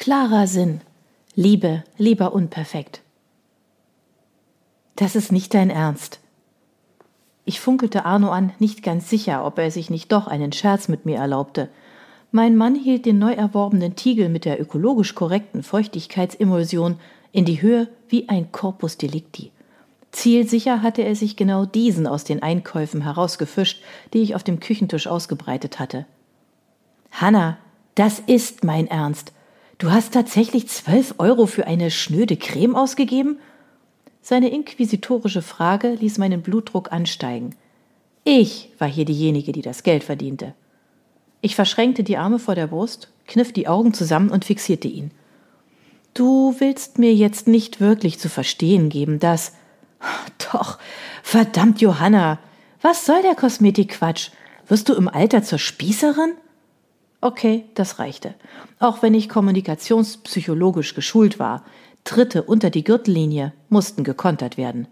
Klarer Sinn. Liebe, lieber unperfekt. Das ist nicht dein Ernst. Ich funkelte Arno an, nicht ganz sicher, ob er sich nicht doch einen Scherz mit mir erlaubte. Mein Mann hielt den neu erworbenen Tiegel mit der ökologisch korrekten Feuchtigkeitsemulsion in die Höhe wie ein Corpus Delicti. Zielsicher hatte er sich genau diesen aus den Einkäufen herausgefischt, die ich auf dem Küchentisch ausgebreitet hatte. Hanna, das ist mein Ernst. Du hast tatsächlich zwölf Euro für eine schnöde Creme ausgegeben? Seine inquisitorische Frage ließ meinen Blutdruck ansteigen. Ich war hier diejenige, die das Geld verdiente. Ich verschränkte die Arme vor der Brust, kniff die Augen zusammen und fixierte ihn. Du willst mir jetzt nicht wirklich zu verstehen geben, dass. Doch, verdammt, Johanna, was soll der Kosmetikquatsch? Wirst du im Alter zur Spießerin? Okay, das reichte. Auch wenn ich kommunikationspsychologisch geschult war, Tritte unter die Gürtellinie mussten gekontert werden.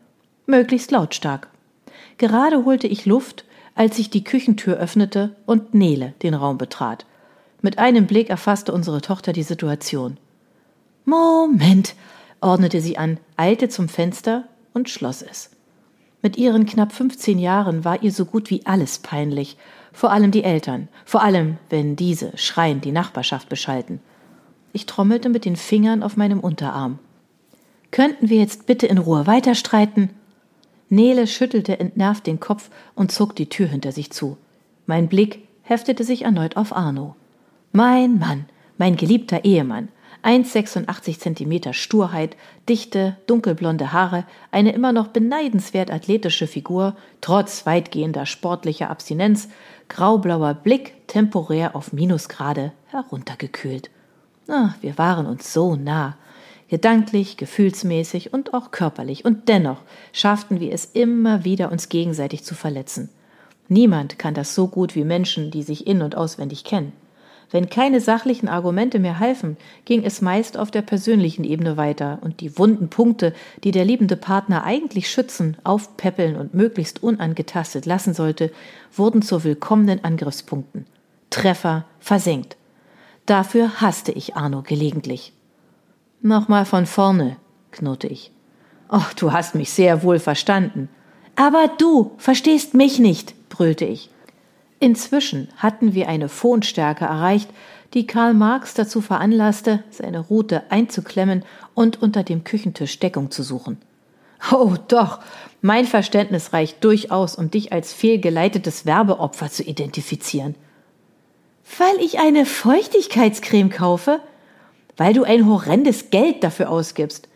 Möglichst lautstark. Gerade holte ich Luft, als sich die Küchentür öffnete und Nele den Raum betrat. Mit einem Blick erfasste unsere Tochter die Situation. Moment, ordnete sie an, eilte zum Fenster und schloss es. Mit ihren knapp 15 Jahren war ihr so gut wie alles peinlich, vor allem die Eltern, vor allem wenn diese schreiend die Nachbarschaft beschalten. Ich trommelte mit den Fingern auf meinem Unterarm. Könnten wir jetzt bitte in Ruhe weiterstreiten? Nele schüttelte entnervt den Kopf und zog die Tür hinter sich zu. Mein Blick heftete sich erneut auf Arno. Mein Mann, mein geliebter Ehemann, 1,86 Zentimeter Sturheit, dichte, dunkelblonde Haare, eine immer noch beneidenswert athletische Figur, trotz weitgehender sportlicher Abstinenz, graublauer Blick temporär auf Minusgrade heruntergekühlt. Ach, wir waren uns so nah, gedanklich, gefühlsmäßig und auch körperlich, und dennoch schafften wir es immer wieder, uns gegenseitig zu verletzen. Niemand kann das so gut wie Menschen, die sich in und auswendig kennen. Wenn keine sachlichen Argumente mehr halfen, ging es meist auf der persönlichen Ebene weiter, und die wunden Punkte, die der liebende Partner eigentlich schützen, aufpäppeln und möglichst unangetastet lassen sollte, wurden zu willkommenen Angriffspunkten. Treffer versenkt. Dafür hasste ich Arno gelegentlich. Nochmal von vorne, knurrte ich. Ach, du hast mich sehr wohl verstanden. Aber du verstehst mich nicht, brüllte ich. Inzwischen hatten wir eine Phonstärke erreicht, die Karl Marx dazu veranlasste, seine Rute einzuklemmen und unter dem Küchentisch Deckung zu suchen. Oh doch, mein Verständnis reicht durchaus, um dich als fehlgeleitetes Werbeopfer zu identifizieren. Weil ich eine Feuchtigkeitscreme kaufe? Weil du ein horrendes Geld dafür ausgibst.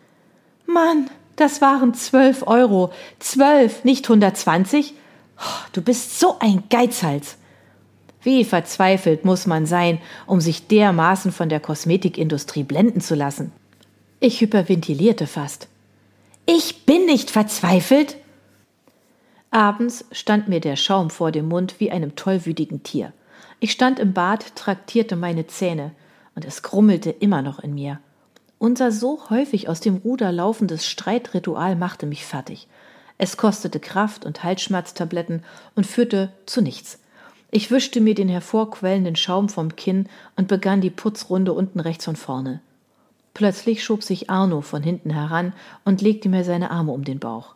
Mann, das waren zwölf Euro. Zwölf, nicht hundertzwanzig? Du bist so ein Geizhals. Wie verzweifelt muss man sein, um sich dermaßen von der Kosmetikindustrie blenden zu lassen. Ich hyperventilierte fast. Ich bin nicht verzweifelt. Abends stand mir der Schaum vor dem Mund wie einem tollwütigen Tier. Ich stand im Bad, traktierte meine Zähne, und es grummelte immer noch in mir. Unser so häufig aus dem Ruder laufendes Streitritual machte mich fertig. Es kostete Kraft und Halsschmerztabletten und führte zu nichts. Ich wischte mir den hervorquellenden Schaum vom Kinn und begann die Putzrunde unten rechts von vorne. Plötzlich schob sich Arno von hinten heran und legte mir seine Arme um den Bauch.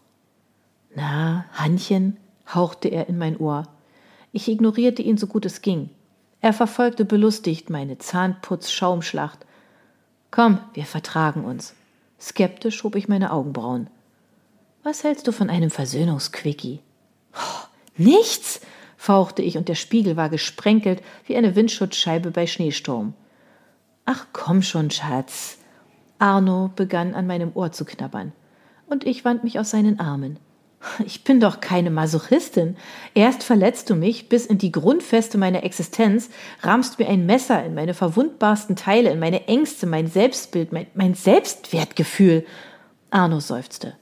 Na, Hannchen, hauchte er in mein Ohr. Ich ignorierte ihn so gut es ging. Er verfolgte belustigt meine Zahnputz-Schaumschlacht. Komm, wir vertragen uns. Skeptisch schob ich meine Augenbrauen. Was hältst du von einem Versöhnungsquickie? Oh, nichts, fauchte ich, und der Spiegel war gesprenkelt wie eine Windschutzscheibe bei Schneesturm. Ach komm schon, Schatz. Arno begann an meinem Ohr zu knabbern, und ich wand mich aus seinen Armen. Ich bin doch keine Masochistin. Erst verletzt du mich bis in die Grundfeste meiner Existenz, rahmst mir ein Messer in meine verwundbarsten Teile, in meine Ängste, mein Selbstbild, mein, mein Selbstwertgefühl. Arno seufzte.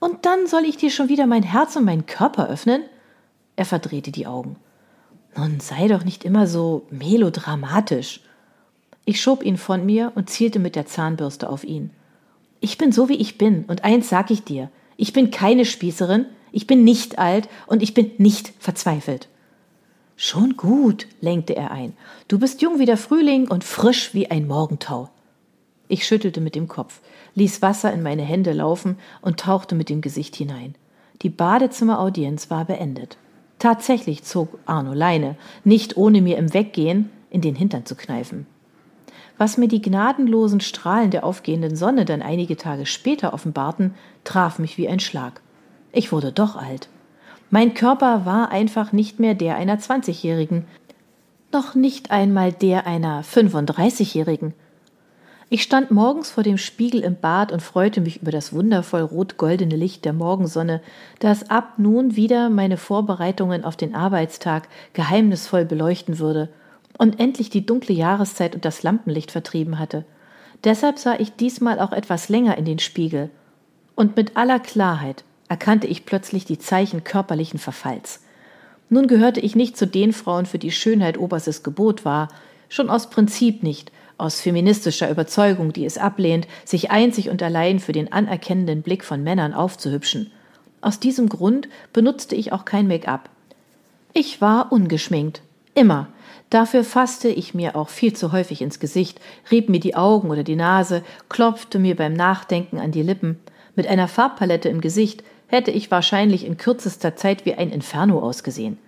Und dann soll ich dir schon wieder mein Herz und meinen Körper öffnen? Er verdrehte die Augen. Nun sei doch nicht immer so melodramatisch. Ich schob ihn von mir und zielte mit der Zahnbürste auf ihn. Ich bin so wie ich bin, und eins sag ich dir, ich bin keine Spießerin, ich bin nicht alt und ich bin nicht verzweifelt. Schon gut, lenkte er ein. Du bist jung wie der Frühling und frisch wie ein Morgentau. Ich schüttelte mit dem Kopf, ließ Wasser in meine Hände laufen und tauchte mit dem Gesicht hinein. Die Badezimmeraudienz war beendet. Tatsächlich zog Arno Leine, nicht ohne mir im Weggehen in den Hintern zu kneifen. Was mir die gnadenlosen Strahlen der aufgehenden Sonne dann einige Tage später offenbarten, traf mich wie ein Schlag. Ich wurde doch alt. Mein Körper war einfach nicht mehr der einer 20-Jährigen, noch nicht einmal der einer 35-Jährigen. Ich stand morgens vor dem Spiegel im Bad und freute mich über das wundervoll rot-goldene Licht der Morgensonne, das ab nun wieder meine Vorbereitungen auf den Arbeitstag geheimnisvoll beleuchten würde und endlich die dunkle Jahreszeit und das Lampenlicht vertrieben hatte. Deshalb sah ich diesmal auch etwas länger in den Spiegel. Und mit aller Klarheit erkannte ich plötzlich die Zeichen körperlichen Verfalls. Nun gehörte ich nicht zu den Frauen, für die Schönheit oberstes Gebot war, schon aus Prinzip nicht, aus feministischer Überzeugung, die es ablehnt, sich einzig und allein für den anerkennenden Blick von Männern aufzuhübschen. Aus diesem Grund benutzte ich auch kein Make-up. Ich war ungeschminkt. Immer. Dafür fasste ich mir auch viel zu häufig ins Gesicht, rieb mir die Augen oder die Nase, klopfte mir beim Nachdenken an die Lippen. Mit einer Farbpalette im Gesicht hätte ich wahrscheinlich in kürzester Zeit wie ein Inferno ausgesehen.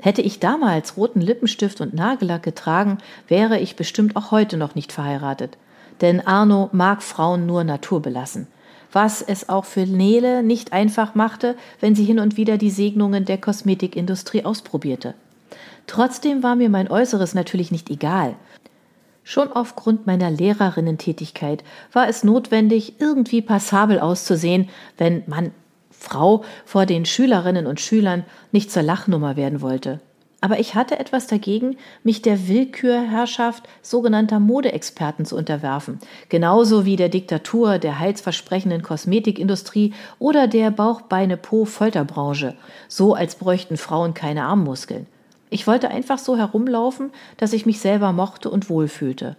Hätte ich damals roten Lippenstift und Nagellack getragen, wäre ich bestimmt auch heute noch nicht verheiratet. Denn Arno mag Frauen nur naturbelassen. Was es auch für Nele nicht einfach machte, wenn sie hin und wieder die Segnungen der Kosmetikindustrie ausprobierte. Trotzdem war mir mein Äußeres natürlich nicht egal. Schon aufgrund meiner Lehrerinnentätigkeit war es notwendig, irgendwie passabel auszusehen, wenn man Frau vor den Schülerinnen und Schülern nicht zur Lachnummer werden wollte. Aber ich hatte etwas dagegen, mich der Willkürherrschaft sogenannter Modeexperten zu unterwerfen, genauso wie der Diktatur der heilsversprechenden Kosmetikindustrie oder der Bauch-Beine-Po-Folterbranche, so als bräuchten Frauen keine Armmuskeln. Ich wollte einfach so herumlaufen, dass ich mich selber mochte und wohlfühlte.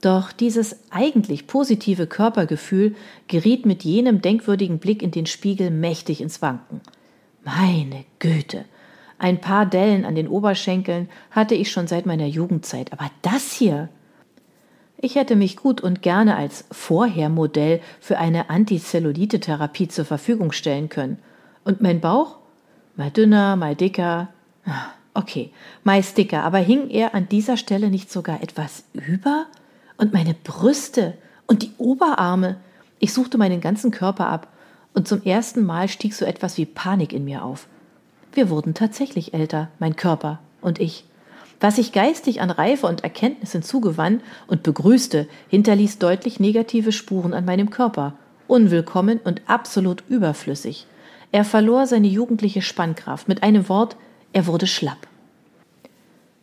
Doch dieses eigentlich positive Körpergefühl geriet mit jenem denkwürdigen Blick in den Spiegel mächtig ins Wanken. Meine Güte. Ein paar Dellen an den Oberschenkeln hatte ich schon seit meiner Jugendzeit, aber das hier. Ich hätte mich gut und gerne als Vorhermodell für eine Antizellulite-Therapie zur Verfügung stellen können. Und mein Bauch? Mal dünner, mal dicker. Ah, okay, meist dicker, aber hing er an dieser Stelle nicht sogar etwas über? Und meine Brüste und die Oberarme. Ich suchte meinen ganzen Körper ab, und zum ersten Mal stieg so etwas wie Panik in mir auf. Wir wurden tatsächlich älter, mein Körper und ich. Was ich geistig an Reife und Erkenntnis hinzugewann und begrüßte, hinterließ deutlich negative Spuren an meinem Körper, unwillkommen und absolut überflüssig. Er verlor seine jugendliche Spannkraft, mit einem Wort, er wurde schlapp.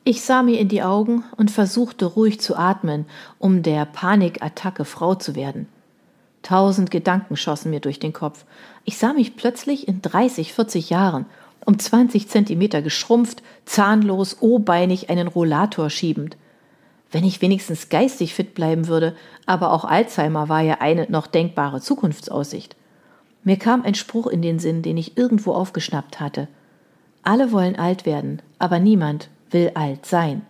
Ich sah mir in die Augen und versuchte ruhig zu atmen, um der Panikattacke Frau zu werden. Tausend Gedanken schossen mir durch den Kopf. Ich sah mich plötzlich in 30, 40 Jahren, um 20 Zentimeter geschrumpft, zahnlos, obeinig einen Rollator schiebend. Wenn ich wenigstens geistig fit bleiben würde, aber auch Alzheimer war ja eine noch denkbare Zukunftsaussicht. Mir kam ein Spruch in den Sinn, den ich irgendwo aufgeschnappt hatte. Alle wollen alt werden, aber niemand will alt sein.